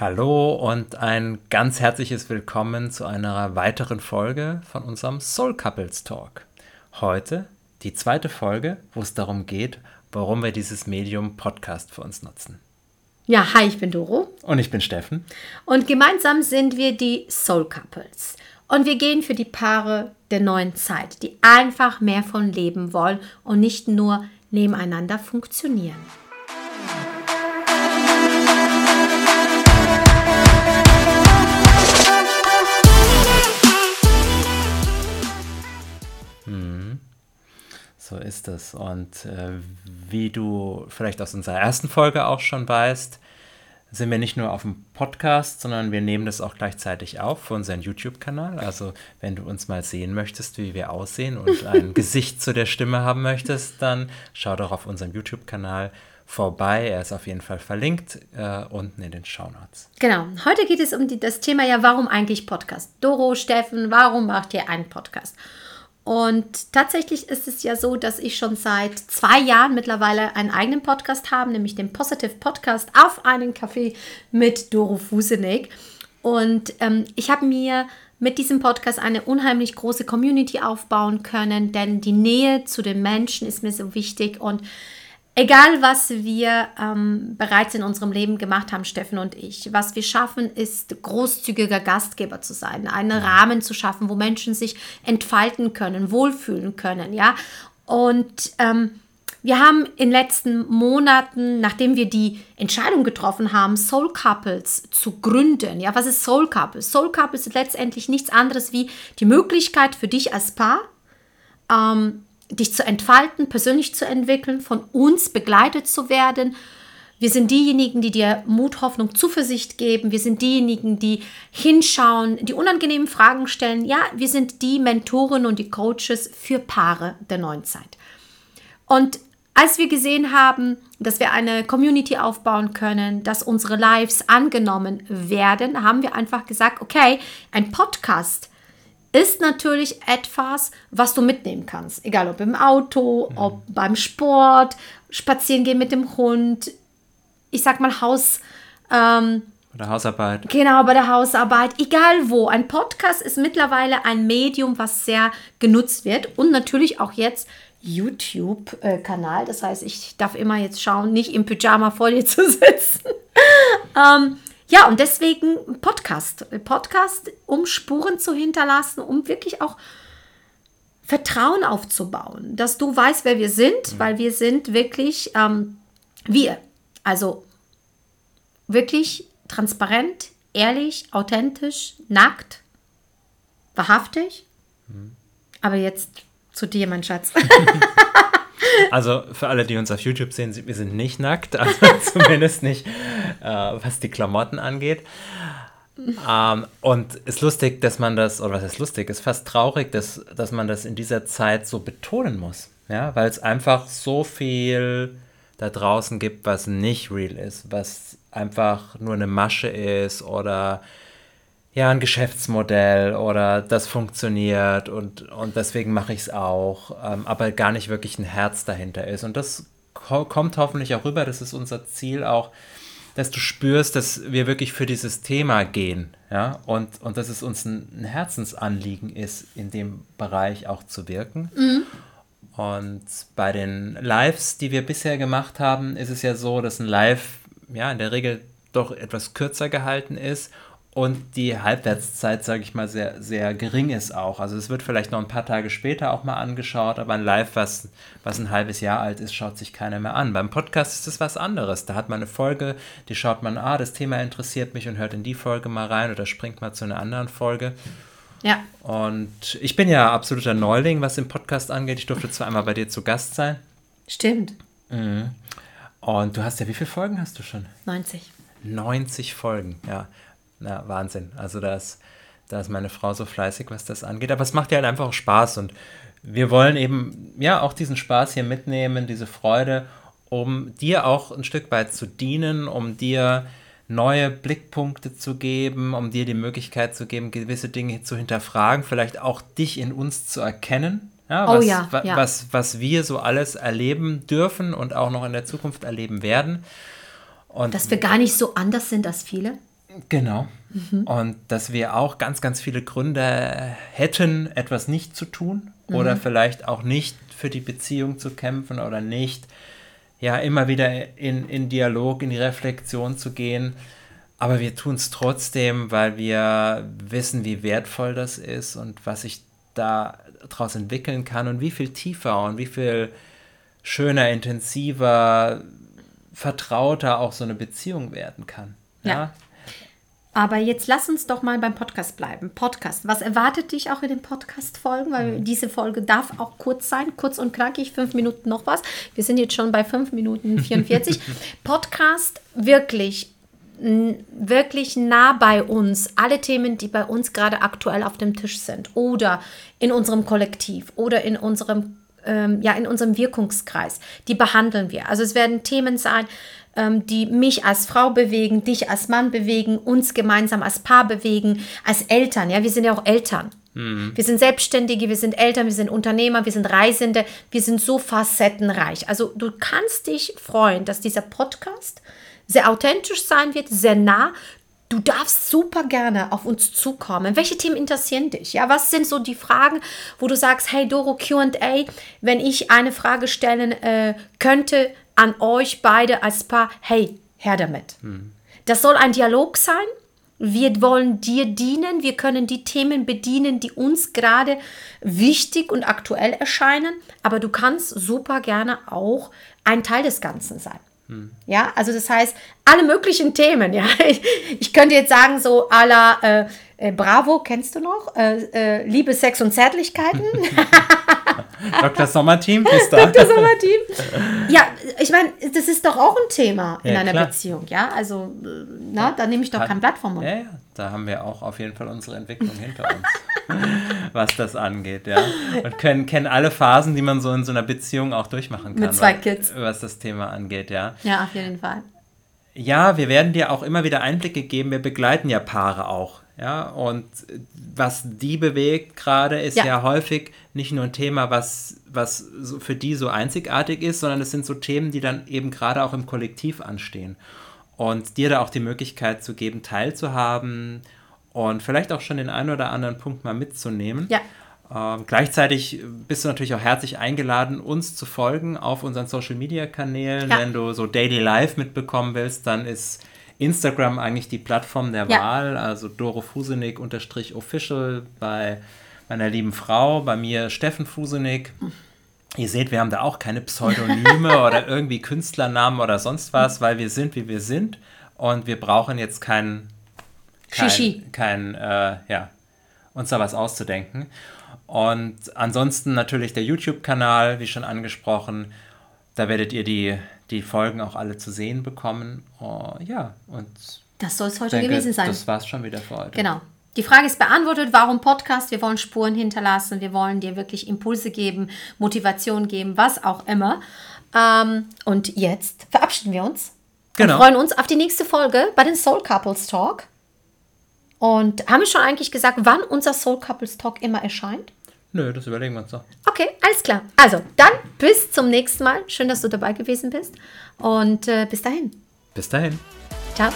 Hallo und ein ganz herzliches Willkommen zu einer weiteren Folge von unserem Soul Couples Talk. Heute die zweite Folge, wo es darum geht, warum wir dieses Medium Podcast für uns nutzen. Ja, hi, ich bin Doro. Und ich bin Steffen. Und gemeinsam sind wir die Soul Couples. Und wir gehen für die Paare der neuen Zeit, die einfach mehr von Leben wollen und nicht nur nebeneinander funktionieren. So ist es. Und äh, wie du vielleicht aus unserer ersten Folge auch schon weißt, sind wir nicht nur auf dem Podcast, sondern wir nehmen das auch gleichzeitig auf für unseren YouTube-Kanal. Also wenn du uns mal sehen möchtest, wie wir aussehen und ein Gesicht zu der Stimme haben möchtest, dann schau doch auf unserem YouTube-Kanal vorbei. Er ist auf jeden Fall verlinkt äh, unten in den Show Notes. Genau. Heute geht es um die, das Thema ja, warum eigentlich Podcast? Doro, Steffen, warum macht ihr einen Podcast? Und tatsächlich ist es ja so, dass ich schon seit zwei Jahren mittlerweile einen eigenen Podcast habe, nämlich den Positive Podcast auf einen Kaffee mit Doro Fusenig. Und ähm, ich habe mir mit diesem Podcast eine unheimlich große Community aufbauen können, denn die Nähe zu den Menschen ist mir so wichtig und Egal, was wir ähm, bereits in unserem Leben gemacht haben, Steffen und ich, was wir schaffen, ist großzügiger Gastgeber zu sein, einen Rahmen zu schaffen, wo Menschen sich entfalten können, wohlfühlen können, ja. Und ähm, wir haben in den letzten Monaten, nachdem wir die Entscheidung getroffen haben, Soul Couples zu gründen. Ja, was ist Soul Couples? Soul Couples ist letztendlich nichts anderes wie die Möglichkeit für dich als Paar, ähm, dich zu entfalten, persönlich zu entwickeln, von uns begleitet zu werden. Wir sind diejenigen, die dir Mut, Hoffnung, Zuversicht geben. Wir sind diejenigen, die hinschauen, die unangenehmen Fragen stellen. Ja, wir sind die Mentoren und die Coaches für Paare der neuen Zeit. Und als wir gesehen haben, dass wir eine Community aufbauen können, dass unsere Lives angenommen werden, haben wir einfach gesagt, okay, ein Podcast ist natürlich etwas, was du mitnehmen kannst. Egal ob im Auto, mhm. ob beim Sport, spazieren gehen mit dem Hund, ich sag mal Haus. Ähm, bei der Hausarbeit. Genau, bei der Hausarbeit. Egal wo. Ein Podcast ist mittlerweile ein Medium, was sehr genutzt wird. Und natürlich auch jetzt YouTube-Kanal. Das heißt, ich darf immer jetzt schauen, nicht im Pyjama vor dir zu sitzen. ähm, ja, und deswegen Podcast. Podcast, um Spuren zu hinterlassen, um wirklich auch Vertrauen aufzubauen, dass du weißt, wer wir sind, mhm. weil wir sind wirklich ähm, wir. Also wirklich transparent, ehrlich, authentisch, nackt, wahrhaftig. Mhm. Aber jetzt zu dir, mein Schatz. Also für alle, die uns auf YouTube sehen, wir sind nicht nackt, also zumindest nicht, äh, was die Klamotten angeht. Ähm, und ist lustig, dass man das, oder was ist lustig, ist fast traurig, dass, dass man das in dieser Zeit so betonen muss. Ja, weil es einfach so viel da draußen gibt, was nicht real ist, was einfach nur eine Masche ist oder ja, ein Geschäftsmodell oder das funktioniert und, und deswegen mache ich es auch, ähm, aber gar nicht wirklich ein Herz dahinter ist. Und das ko kommt hoffentlich auch rüber, das ist unser Ziel auch, dass du spürst, dass wir wirklich für dieses Thema gehen, ja, und, und dass es uns ein, Herzensanliegen ist, in dem Bereich auch zu wirken. Mhm. Und bei den Lives, die wir bisher gemacht haben, ist es ja so, dass ein Live ja in der Regel doch etwas kürzer gehalten ist und die Halbwertszeit, sage ich mal, sehr, sehr gering ist auch. Also es wird vielleicht noch ein paar Tage später auch mal angeschaut, aber ein Live, was, was ein halbes Jahr alt ist, schaut sich keiner mehr an. Beim Podcast ist es was anderes. Da hat man eine Folge, die schaut man, ah, das Thema interessiert mich und hört in die Folge mal rein oder springt mal zu einer anderen Folge. Ja. Und ich bin ja absoluter Neuling, was den Podcast angeht. Ich durfte zwar einmal bei dir zu Gast sein. Stimmt. Mhm. Und du hast ja, wie viele Folgen hast du schon? 90. 90 Folgen, ja na, Wahnsinn. Also da ist, da ist meine Frau so fleißig, was das angeht. Aber es macht ja halt einfach auch Spaß und wir wollen eben ja auch diesen Spaß hier mitnehmen, diese Freude, um dir auch ein Stück weit zu dienen, um dir neue Blickpunkte zu geben, um dir die Möglichkeit zu geben, gewisse Dinge zu hinterfragen, vielleicht auch dich in uns zu erkennen. Ja, oh was, oh ja, ja. Was, was wir so alles erleben dürfen und auch noch in der Zukunft erleben werden. Und Dass wir gar nicht so anders sind als viele? Genau. Mhm. Und dass wir auch ganz, ganz viele Gründe hätten, etwas nicht zu tun mhm. oder vielleicht auch nicht für die Beziehung zu kämpfen oder nicht, ja, immer wieder in, in Dialog, in die Reflexion zu gehen. Aber wir tun es trotzdem, weil wir wissen, wie wertvoll das ist und was sich daraus entwickeln kann und wie viel tiefer und wie viel schöner, intensiver, vertrauter auch so eine Beziehung werden kann. ja? ja. Aber jetzt lass uns doch mal beim Podcast bleiben. Podcast. Was erwartet dich auch in den Podcast-Folgen? Weil mhm. diese Folge darf auch kurz sein, kurz und knackig, fünf Minuten noch was. Wir sind jetzt schon bei fünf Minuten 44. Podcast wirklich wirklich nah bei uns, alle Themen, die bei uns gerade aktuell auf dem Tisch sind oder in unserem Kollektiv oder in unserem ähm, ja in unserem Wirkungskreis, die behandeln wir. Also es werden Themen sein, ähm, die mich als Frau bewegen, dich als Mann bewegen, uns gemeinsam als Paar bewegen, als Eltern. Ja, wir sind ja auch Eltern. Mhm. Wir sind Selbstständige, wir sind Eltern, wir sind Unternehmer, wir sind Reisende, wir sind so facettenreich. Also du kannst dich freuen, dass dieser Podcast sehr authentisch sein wird, sehr nah. Du darfst super gerne auf uns zukommen. Welche Themen interessieren dich? Ja, was sind so die Fragen, wo du sagst, hey Doro QA, wenn ich eine Frage stellen äh, könnte, an euch beide als Paar, hey, her damit. Mhm. Das soll ein Dialog sein. Wir wollen dir dienen. Wir können die Themen bedienen, die uns gerade wichtig und aktuell erscheinen. Aber du kannst super gerne auch ein Teil des Ganzen sein. Hm. Ja, also das heißt, alle möglichen Themen. Ja, ich, ich könnte jetzt sagen, so à la äh, äh, Bravo, kennst du noch? Äh, äh Liebe, Sex und Zärtlichkeiten. Dr. Sommerteam, bist da. Dr. Sommerteam. Ja, ich meine, das ist doch auch ein Thema in ja, einer klar. Beziehung, ja? Also, äh, na, da nehme ich doch Hat, kein Blatt vom Mund. Ja, ja, da haben wir auch auf jeden Fall unsere Entwicklung hinter uns, was das angeht, ja. Und können, kennen alle Phasen, die man so in so einer Beziehung auch durchmachen kann. Mit zwei Kids. Was das Thema angeht, ja. Ja, auf jeden Fall. Ja, wir werden dir auch immer wieder Einblicke geben. Wir begleiten ja Paare auch ja, und was die bewegt gerade, ist ja. ja. häufig nicht nur ein Thema, was, was so für die so einzigartig ist, sondern es sind so Themen, die dann eben gerade auch im Kollektiv anstehen. Und dir da auch die Möglichkeit zu geben, teilzuhaben und vielleicht auch schon den einen oder anderen Punkt mal mitzunehmen. Ja. Ähm, gleichzeitig bist du natürlich auch herzlich eingeladen, uns zu folgen auf unseren Social Media Kanälen. Ja. Wenn du so Daily Life mitbekommen willst, dann ist Instagram eigentlich die Plattform der ja. Wahl, also Doro Fusenik unterstrich official bei meiner lieben Frau, bei mir Steffen Fusenik. Ihr seht, wir haben da auch keine Pseudonyme oder irgendwie Künstlernamen oder sonst was, weil wir sind, wie wir sind und wir brauchen jetzt kein, kein, kein äh, ja, uns da was auszudenken. Und ansonsten natürlich der YouTube-Kanal, wie schon angesprochen. Da werdet ihr die die Folgen auch alle zu sehen bekommen. Oh, ja, und. Das soll es heute denke, gewesen sein. Das war es schon wieder für heute. Genau. Die Frage ist beantwortet, warum Podcast? Wir wollen Spuren hinterlassen, wir wollen dir wirklich Impulse geben, Motivation geben, was auch immer. Ähm, und jetzt verabschieden wir uns. Genau. Und freuen uns auf die nächste Folge bei den Soul Couples Talk. Und haben wir schon eigentlich gesagt, wann unser Soul Couples Talk immer erscheint? Nö, das überlegen wir uns doch. Okay, alles klar. Also, dann bis zum nächsten Mal. Schön, dass du dabei gewesen bist. Und äh, bis dahin. Bis dahin. Ciao.